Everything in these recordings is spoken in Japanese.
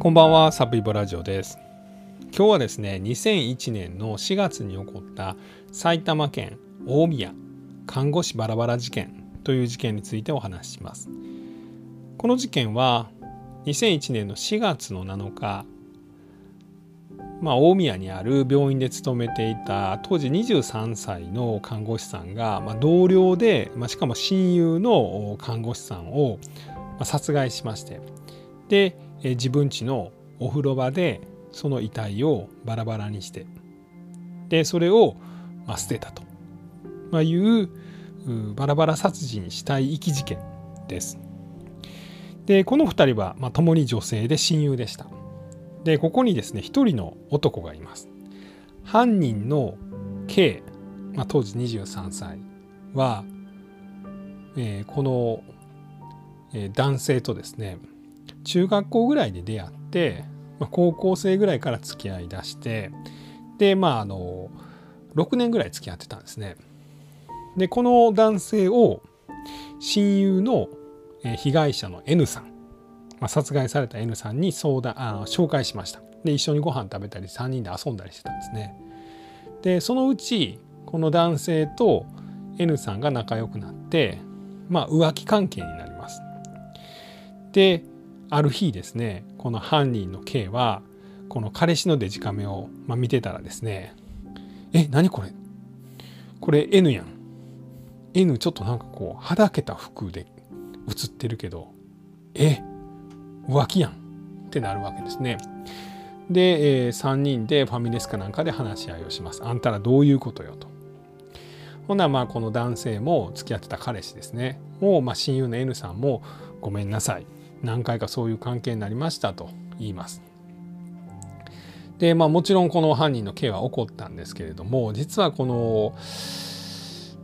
こんばんは、サブイボラジオです。今日はですね、2001年の4月に起こった埼玉県大宮看護師バラバラ事件という事件についてお話しします。この事件は2001年の4月の7日、まあ、大宮にある病院で勤めていた当時23歳の看護師さんが、まあ、同僚で、まあ、しかも親友の看護師さんを殺害しましてでえ自分家のお風呂場でその遺体をバラバラにしてでそれを、まあ、捨てたと、まあ、いうバラバラ殺人死体遺棄事件です。でこの2人は、まあ、共に女性で親友でした。でここにですね1人の男がいます。犯人の K、まあ、当時23歳は、えー、この、えー、男性とですね中学校ぐらいで出会って、まあ、高校生ぐらいから付き合いだしてでまああの6年ぐらい付き合ってたんですね。でこの男性を親友の被害者の N さん、まあ、殺害された N さんに相談あ紹介しました。で一緒にご飯食べたり3人で遊んだりしてたんですね。でそのうちこの男性と N さんが仲良くなってまあ浮気関係になります。である日ですねこの犯人の K はこの彼氏のデジカメを、ま、見てたらですねえ何これ?これ N やん。N ちょっとなんかこうはだけた服で写ってるけどえ浮気やん。ってなるわけですね。で、え、3人でファミレスかなんかで話し合いをします。あんたらどういうことよと。ほなまあこの男性も付き合ってた彼氏ですね。もうま親友の N さんもごめんなさい。何回かそういう関係になりましたと言います。でまあもちろんこの犯人の K は怒ったんですけれども実はこの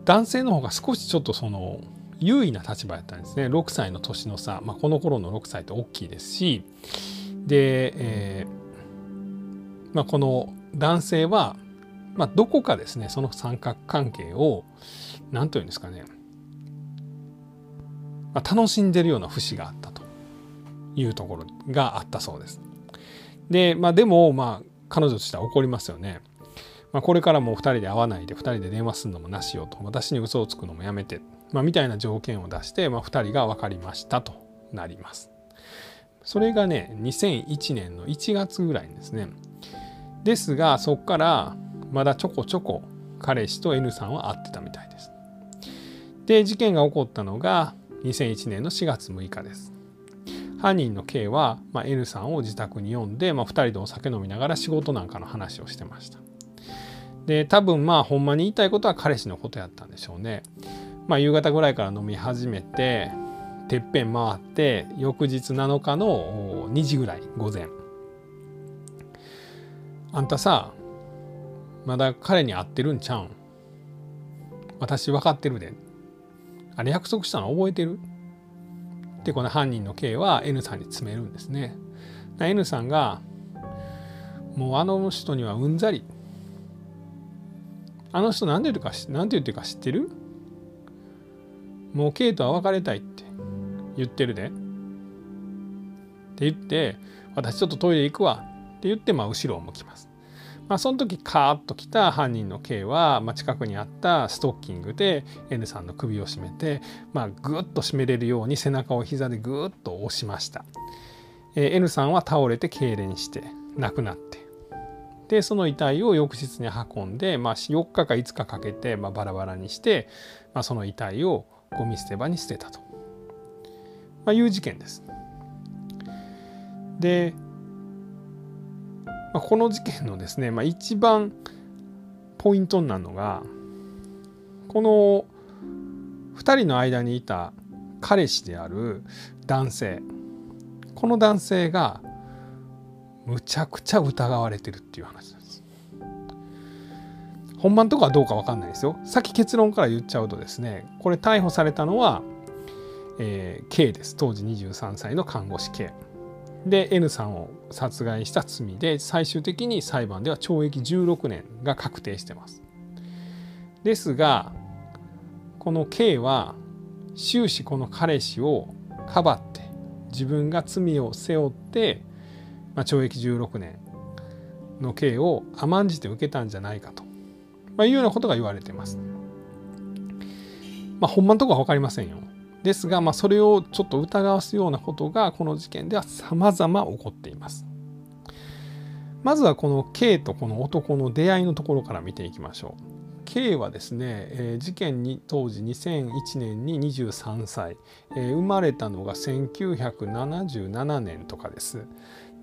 男性の方が少しちょっとその優位な立場やったんですね。6歳の年の差、まあ、この頃の6歳って大きいですし。で、えーまあ、この男性は、まあ、どこかですねその三角関係を何というんですかね、まあ、楽しんでるような節があったと。いうところがあったそうです。で、まあ、でも、まあ、彼女としては怒りますよね。まあ、これからもう2人で会わないで2人で電話するのもなしよと私に嘘をつくのもやめて、まあ、みたいな条件を出して、まあ、2人が分かりましたとなります。それがね2001年の1月ぐらいですね。ですがそこからまだちょこちょこ彼氏と N さんは会ってたみたいです。で事件が起こったのが2001年の4月6日です。犯人の K は、まあ、N さんを自宅に呼んで、まあ、2人でお酒飲みながら仕事なんかの話をしてました。で多分まあほんまに言いたいことは彼氏のことやったんでしょうね。まあ、夕方ぐらいから飲み始めててっぺん回って翌日7日の2時ぐらい午前あんたさまだ彼に会ってるんちゃうん？私分かってるであれ約束したの覚えてる？でこの犯人の K は N さんに詰めるんですね。N さんがもうあの人にはうんざりあの人何て言うか何て言ってるか知ってる？もう K とは別れたいって言ってるで。って言って私ちょっとトイレ行くわって言ってまあ後ろを向きます。まあ、その時カーッと来た犯人の K は、まあ、近くにあったストッキングで N さんの首を絞めて、まあ、ぐっと締めれるように背中を膝でぐっと押しました、えー、N さんは倒れて痙攣して亡くなって。でその遺体を翌日に運んで、まあ、4日か5日かけて、まあ、バラバラにして、まあ、その遺体をゴミ捨て場に捨てたと、まあ、いう事件です。でまこの事件のですね、まあ、一番ポイントになるのがこの2人の間にいた彼氏である男性この男性がむちゃくちゃ疑われてるっていう話なんです。本番とかはどうか分かんないですよ。先結論から言っちゃうとですねこれ逮捕されたのは、えー、K です当時23歳の看護師 K。で N さんを殺害した罪で最終的に裁判では懲役16年が確定してます。ですがこの K は終始この彼氏をかばって自分が罪を背負ってまあ、懲役16年の刑を甘んじて受けたんじゃないかと、まあ、いうようなことが言われてます。まあ、ほんまのとこは分かりませんよ。ですが、まあ、それをちょっと疑わすようなことがこの事件では様々起こっています。まずはこの K とこの男の出会いのところから見ていきましょう。K はですね、えー、事件に当時2001年に23歳、えー、生まれたのが1977年とかです。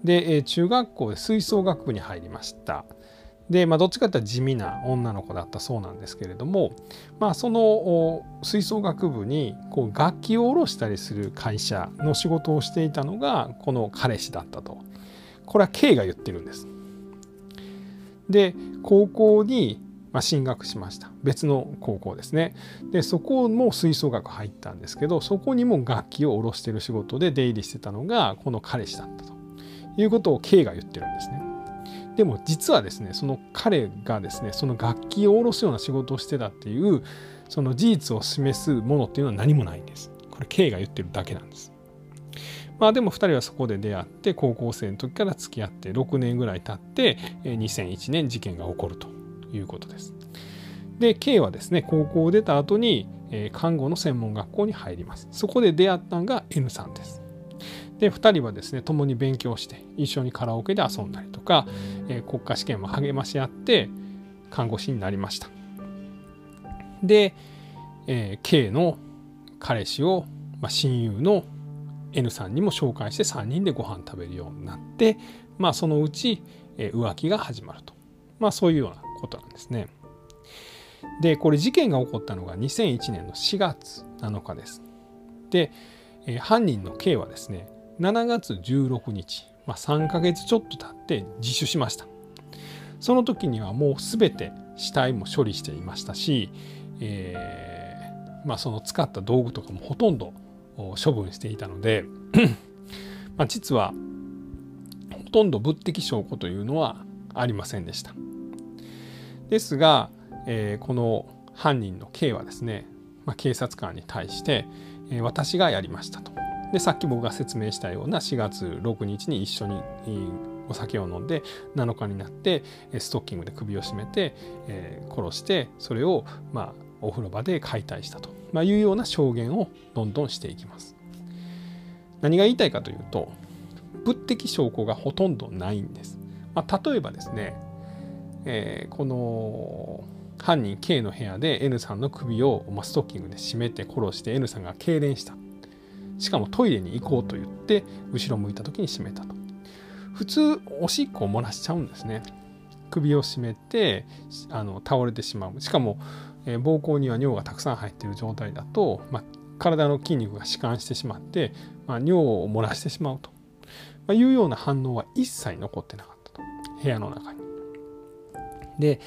で、えー、中学校で吹奏楽部に入りました。で、まあ、どっちかというと地味な女の子だったそうなんですけれども、まあ、その吹奏楽部にこう楽器を下ろしたりする会社の仕事をしていたのがこの彼氏だったと。これは K が言ってるんです。で高校に進学しました別の高校ですねでそこも吹奏楽入ったんですけどそこにも楽器を下ろしてる仕事で出入りしてたのがこの彼氏だったということを K が言ってるんですねでも実はですねその彼がですねその楽器を下ろすような仕事をしてたっていうその事実を示すものっていうのは何もないんですこれ K が言ってるだけなんですまあでも2人はそこで出会って高校生の時から付き合って6年ぐらい経って2001年事件が起こるということです。で K はですね高校を出た後に看護の専門学校に入ります。そこで出会ったのが N さんです。で2人はですね共に勉強して一緒にカラオケで遊んだりとか、え国家試験も励まし合って看護師になりましたで、えー、K の彼氏を、まあ、親友の N さんにも紹介して3人でご飯食べるようになって、まあ、そのうち、え浮気が始まると、まあ、そういうようなことなんですね。でこれ事件が起こったのが2001年の4月7日です。で、え犯人の K はですね7月16日、まあ、3ヶ月ちょっと経って自首しました。その時にはもう全て死体も処理していましたし、えー、まあ、その使った道具とかもほとんど処分していたので ま実はほとんど物的証拠というのはありませんでした。ですが、えー、この犯人の K はですね、まあ、警察官に対して、えー、私がやりましたと。でさっき僕が説明したような4月6日に一緒にお酒を飲んで7日になってストッキングで首を絞めて、え、殺してそれをまあお風呂場で解体したと、ま、いうような証言をどんどんしていきます。何が言いたいかというと物的証拠がほとんどないんです。まあ、例えばですね、えー、この犯人 K の部屋で N さんの首をまストッキングで絞めて殺して N さんが痙攣したしかもトイレに行こうと言って後ろ向いた時に絞めたと。普通おしっこを漏らしちゃうんですね。首を絞めてあの倒れてしまう。しかもえー、膀胱には尿がたくさん入っている状態だと、まあ、体の筋肉が弛緩してしまって、まあ、尿を漏らしてしまうと、まあ、いうような反応は一切残ってなかったと。部屋の中に。で、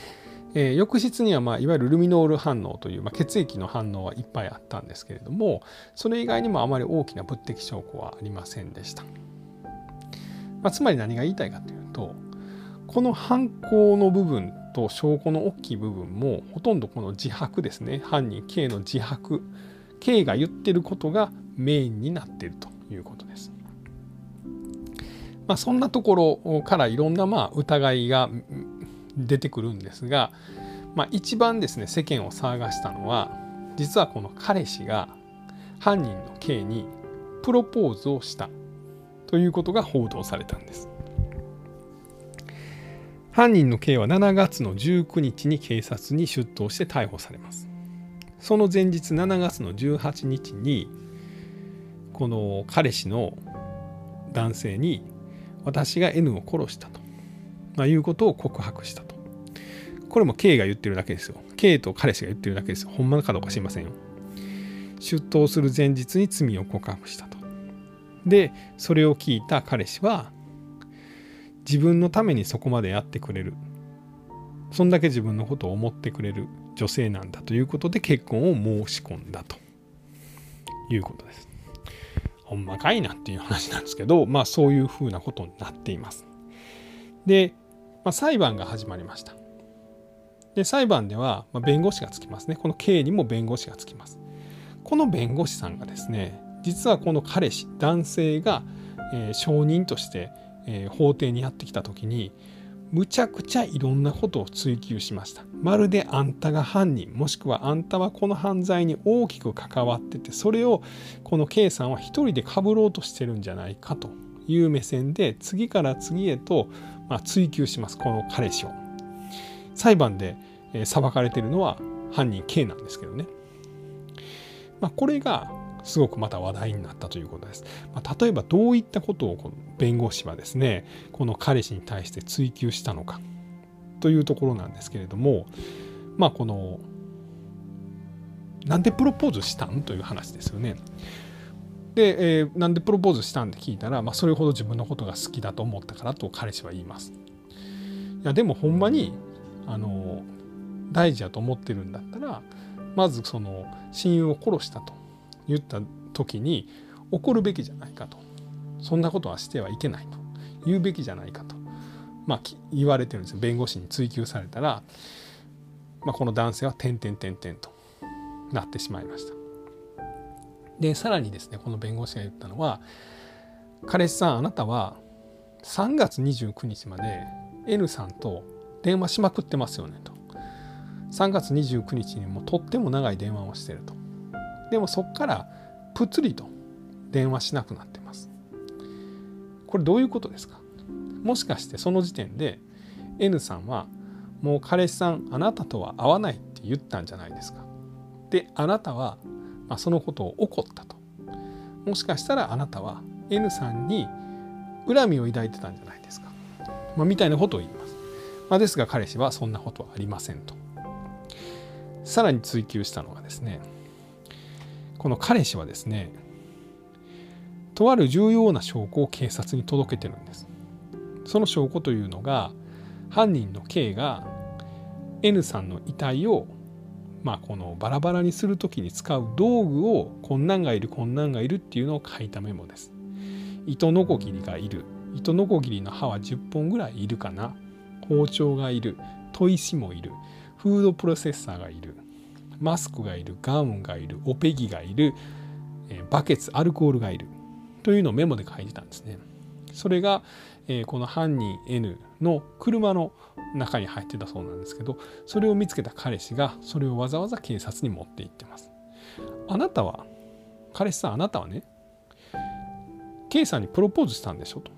えー、浴室には、まあ、いわゆるルミノール反応という、まあ、血液の反応はいっぱいあったんですけれどもそれ以外にもあまり大きな物的証拠はありませんでした。まあ、つまり何が言いたいかというとこの犯行の部分と証拠の大きい部分もほとんどこの自白ですね犯人 K の自白 K が言ってることがメインになっているということです。まあ、そんなところからいろんなまあ疑いが出てくるんですが、まあ、一番ですね世間を騒がしたのは実はこの彼氏が犯人の K にプロポーズをしたということが報道されたんです。犯人の K は7月の19日に警察に出頭して逮捕されます。その前日7月の18日にこの彼氏の男性に私が N を殺したと、ま、いうことを告白したと。これも K が言ってるだけですよ。K と彼氏が言ってるだけですよ。ほんまかどうか知りませんよ。出頭する前日に罪を告白したと。で、それを聞いた彼氏は自分のためにそこまでやってくれるそんだけ自分のことを思ってくれる女性なんだということで結婚を申し込んだということです。ほんまかいなっていう話なんですけど、まあそういうふうなことになっています。で、まあ、裁判が始まりました。で、裁判では、ま弁護士がつきますね。この K にも弁護士がつきます。この弁護士さんがですね、実はこの彼氏、男性が、えー、証人としてえー、法廷にやってきた時にむちゃくちゃいろんなことを追求しましたまるであんたが犯人もしくはあんたはこの犯罪に大きく関わっててそれをこの K さんは一人でかぶろうとしてるんじゃないかという目線で次から次へと、まあ、追求しますこの彼氏を裁判で、え、裁かれてるのは犯人 K なんですけどね、まあ、これがすごくまた話題になったということです。まあ、例えばどういったことをこの弁護士はですねこの彼氏に対して追及したのかというところなんですけれどもまあこのなんでプロポーズしたん？という話ですよね。で、えー、なんでプロポーズしたんって聞いたら、まあ、それほど自分のことが好きだと思ったからと彼氏は言います。いやでもほんまにあの大事だと思ってるんだったらまずその親友を殺したと言った時に怒るべきじゃないかとそんなことはしてはいけないと言うべきじゃないかと、まあ、言われてるんですよ弁護士に追及されたら、まあ、この男性は「点々点々」となってしまいました。でさらにですねこの弁護士が言ったのは「彼氏さんあなたは3月29日まで N さんと電話しまくってますよね」と。3月29日にもとっても長い電話をしてると。でもそこからぷつりと電話しなくなってます。これどういうことですか？もしかしてその時点で N さんはもう彼氏さんあなたとは会わないって言ったんじゃないですか？であなたは、まあ、そのことを怒ったと。もしかしたらあなたは N さんに恨みを抱いてたんじゃないですか。まあ、みたいなことを言います。まあ、ですが彼氏はそんなことはありませんと。さらに追求したのがですねこの彼氏はですねとある重要な証拠を警察に届けてるんですその証拠というのが犯人の K が N さんの遺体をまあこのバラバラにする時に使う道具をこんなんがいるこんなんがいるっていうのを書いたメモです。糸のこぎりがいる。糸のこぎりの刃は10本ぐらいいるかな。包丁がいる。砥石もいる。フードプロセッサーがいる。マスクがいる。ガウンがいる。オペギがいる、バケツアルコールがいる。というのをメモで書いてたんですね。それが、えこの犯人 N の車の中に入ってたそうなんですけどそれを見つけた彼氏がそれをわざわざ警察に持って行ってます。あなたは彼氏さんあなたはね K さんにプロポーズしたんでしょと。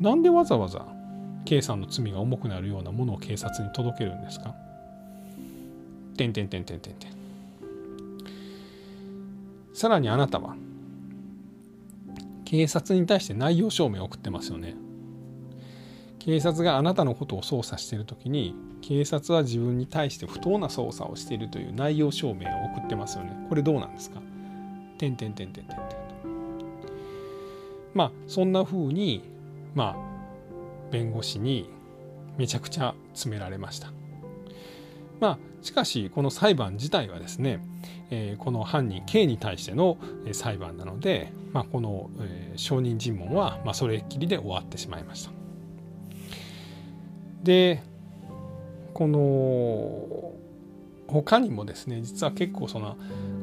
なんでわざわざ K さんの罪が重くなるようなものを警察に届けるんですか？てんてんてんてんてんてん。さらにあなたは警察に対して内容証明を送ってますよね。警察があなたのことを捜査している時に警察は自分に対して不当な捜査をしているという内容証明を送ってますよね。これどうなんですか？てんてんてんてんてんてんと。まあそんな風にまあ弁護士にめちゃくちゃ詰められました。まあしかしこの裁判自体はですね、え、この犯人 K に対しての裁判なので、まあ、この、え、証人尋問は、まあ、それっきりで終わってしまいました。でこの他にもですね実は結構その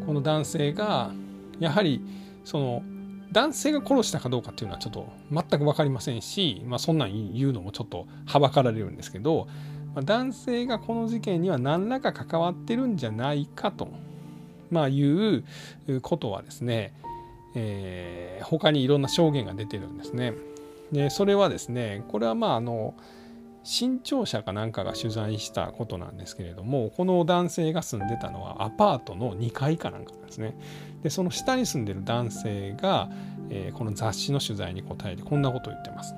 この男性がやはりその男性が殺したかどうかっていうのはちょっと全く分かりませんし、まあ、そんなん言うのもちょっとはばかられるんですけどまあ、男性がこの事件には何らか関わってるんじゃないかと、まあ、いうことはですね、えー、他にいろんな証言が出てるんですね。でそれはですねこれはまああの新潮社かなんかが取材したことなんですけれどもこの男性が住んでたのはアパートの2階かなんかなんですね。でその下に住んでる男性が、えー、この雑誌の取材に答えてこんなことを言ってます。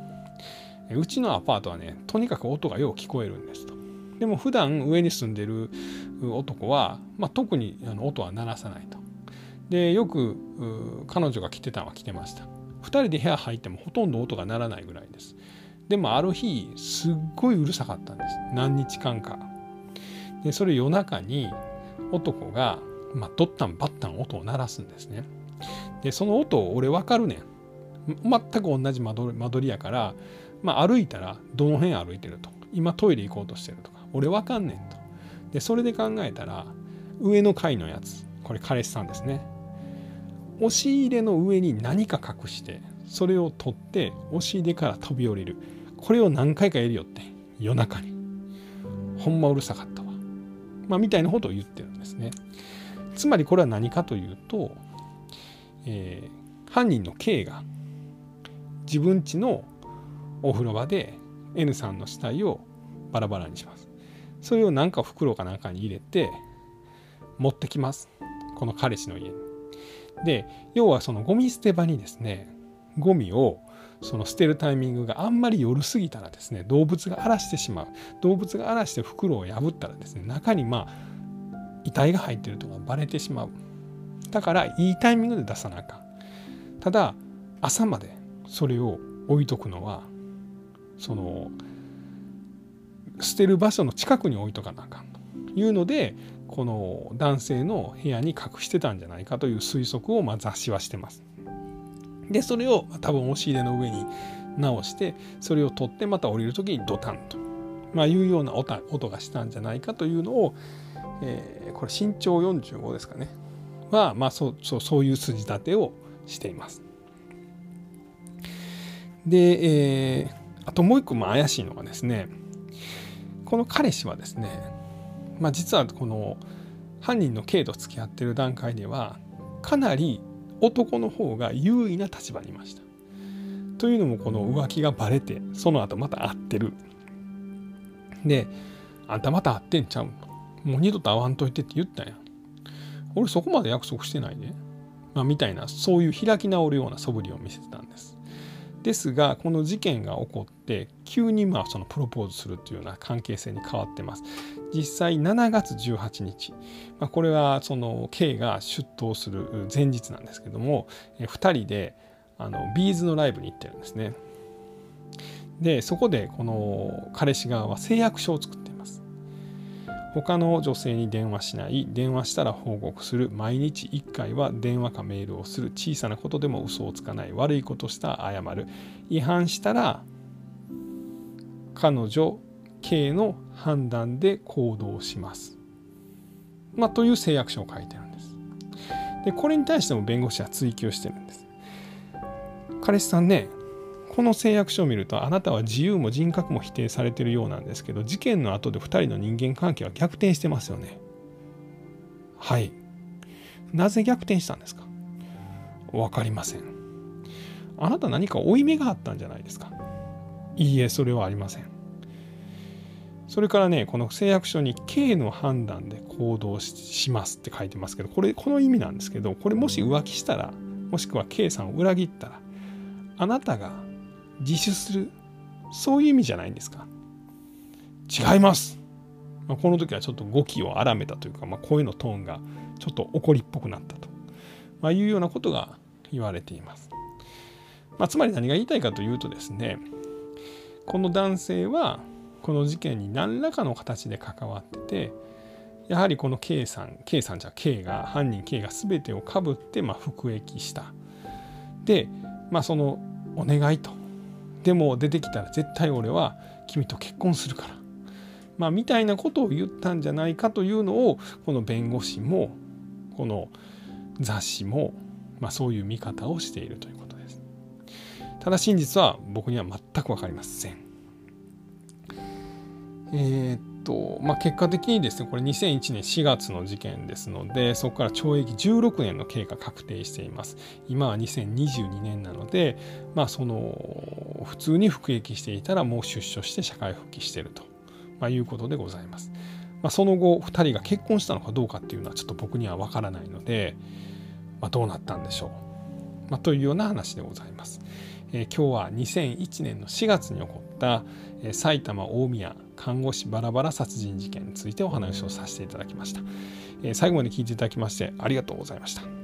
うちのアパートはねとにかく音がよう聞こえるんですと。でも普段上に住んでる男は、まあ、特に音は鳴らさないと。でよく彼女が来てたのは来てました。2人で部屋入ってもほとんど音が鳴らないぐらいです。でもある日すっごいうるさかったんです。何日間か。でそれ夜中に男が、まあ、ドッタンバッタン音を鳴らすんですね。でその音俺分かるねん。全く同じ間取りやからまあ、歩いたらどの辺歩いてると今トイレ行こうとしてるとか俺わかんねんと。でそれで考えたら上の階のやつこれ彼氏さんですね。押し入れの上に何か隠してそれを取って押し入れから飛び降りる。これを何回かやるよって夜中に。ほんまうるさかったわ、まあ、みたいなことを言ってるんですね。つまりこれは何かというと、えー、犯人の K が自分家のお風呂場で N さんの死体をバラバラにします。それをなんか袋かなんかに入れて持ってきます。この彼氏の家に。で要はそのゴミ捨て場にですねゴミをその捨てるタイミングがあんまり夜過ぎたらですね動物が荒らしてしまう。動物が荒らして袋を破ったらですね中にまあ遺体が入ってるとかバレてしまう。だからいいタイミングで出さなあかん。ただ朝までそれを置いとくのはその捨てる場所の近くに置いとかなあかんというのでこの男性の部屋に隠してたんじゃないかという推測をまあ雑誌はしてます。でそれを多分押し入れの上に直してそれを取ってまた降りる時にドタンと、まあ、いうような音がしたんじゃないかというのを、えー、これ身長45ですかねは、まあ、そうそうそういう筋立てをしています。で、えー、あともう一個まあ怪しいのがですねこの彼氏はですね、まあ、実はこの犯人の K と付き合ってる段階ではかなり男の方が優位な立場にいました。というのもこの浮気がバレてその後また会ってる。であんたまた会ってんちゃうんもう二度と会わんといてって言ったやん。俺そこまで約束してないね。まあ、みたいなそういう開き直るような素振りを見せてたんです。ですがこの事件が起こって急にまあそのプロポーズするっていうような関係性に変わってます。実際7月18日、まあ、これはその K が出頭する前日なんですけども2人であのビーズのライブに行ってるんですね。でそこでこの彼氏側は誓約書を作って。他の女性に電話しない電話したら報告する毎日1回は電話かメールをする小さなことでも嘘をつかない悪いことしたら謝る違反したら彼女 K の判断で行動します。まあ、という誓約書を書いてるんです。でこれに対しても弁護士は追及してるんです。彼氏さんねこの誓約書を見るとあなたは自由も人格も否定されてるようなんですけど事件の後で2人の人間関係は逆転してますよね。はい。なぜ逆転したんですか？分かりません。あなた何か負い目があったんじゃないですか？いいえ、それはありません。それからね、この誓約書に K の判断で行動しますって書いてますけど、これ、この意味なんですけど、これもし浮気したら、もしくは K さんを裏切ったら、あなたが自首するそういう意味じゃないんですか？違います、まあ、この時はちょっと語気を荒めたというか、まあ、声のトーンがちょっと怒りっぽくなったと、まあ、いうようなことが言われています、まあ、つまり何が言いたいかというとですねこの男性はこの事件に何らかの形で関わっててやはりこの K さん K さんじゃ K が犯人 K が全てをかぶってまあ服役した。でまあそのお願いと。でも出てきたら絶対俺は君と結婚するから。まあ、みたいなことを言ったんじゃないかというのをこの弁護士もこの雑誌も、まあ、そういう見方をしているということです。ただ真実は僕には全く分かりません。えー、と、まあ、結果的にですね、これ2001年4月の事件ですので、そこから懲役16年の刑が確定しています。今は2022年なので、まあ、その、普通に服役していたらもう出所して社会復帰していると、まあ、いうことでございます。まあ、その後、2人が結婚したのかどうかっていうのはちょっと僕には分からないので、まあ、どうなったんでしょう。まあ、というような話でございます。えー、今日は2001年の4月に起こった、えー、埼玉大宮看護師バラバラ殺人事件についてお話をさせていただきました。えー、最後まで聞いていただきましてありがとうございました。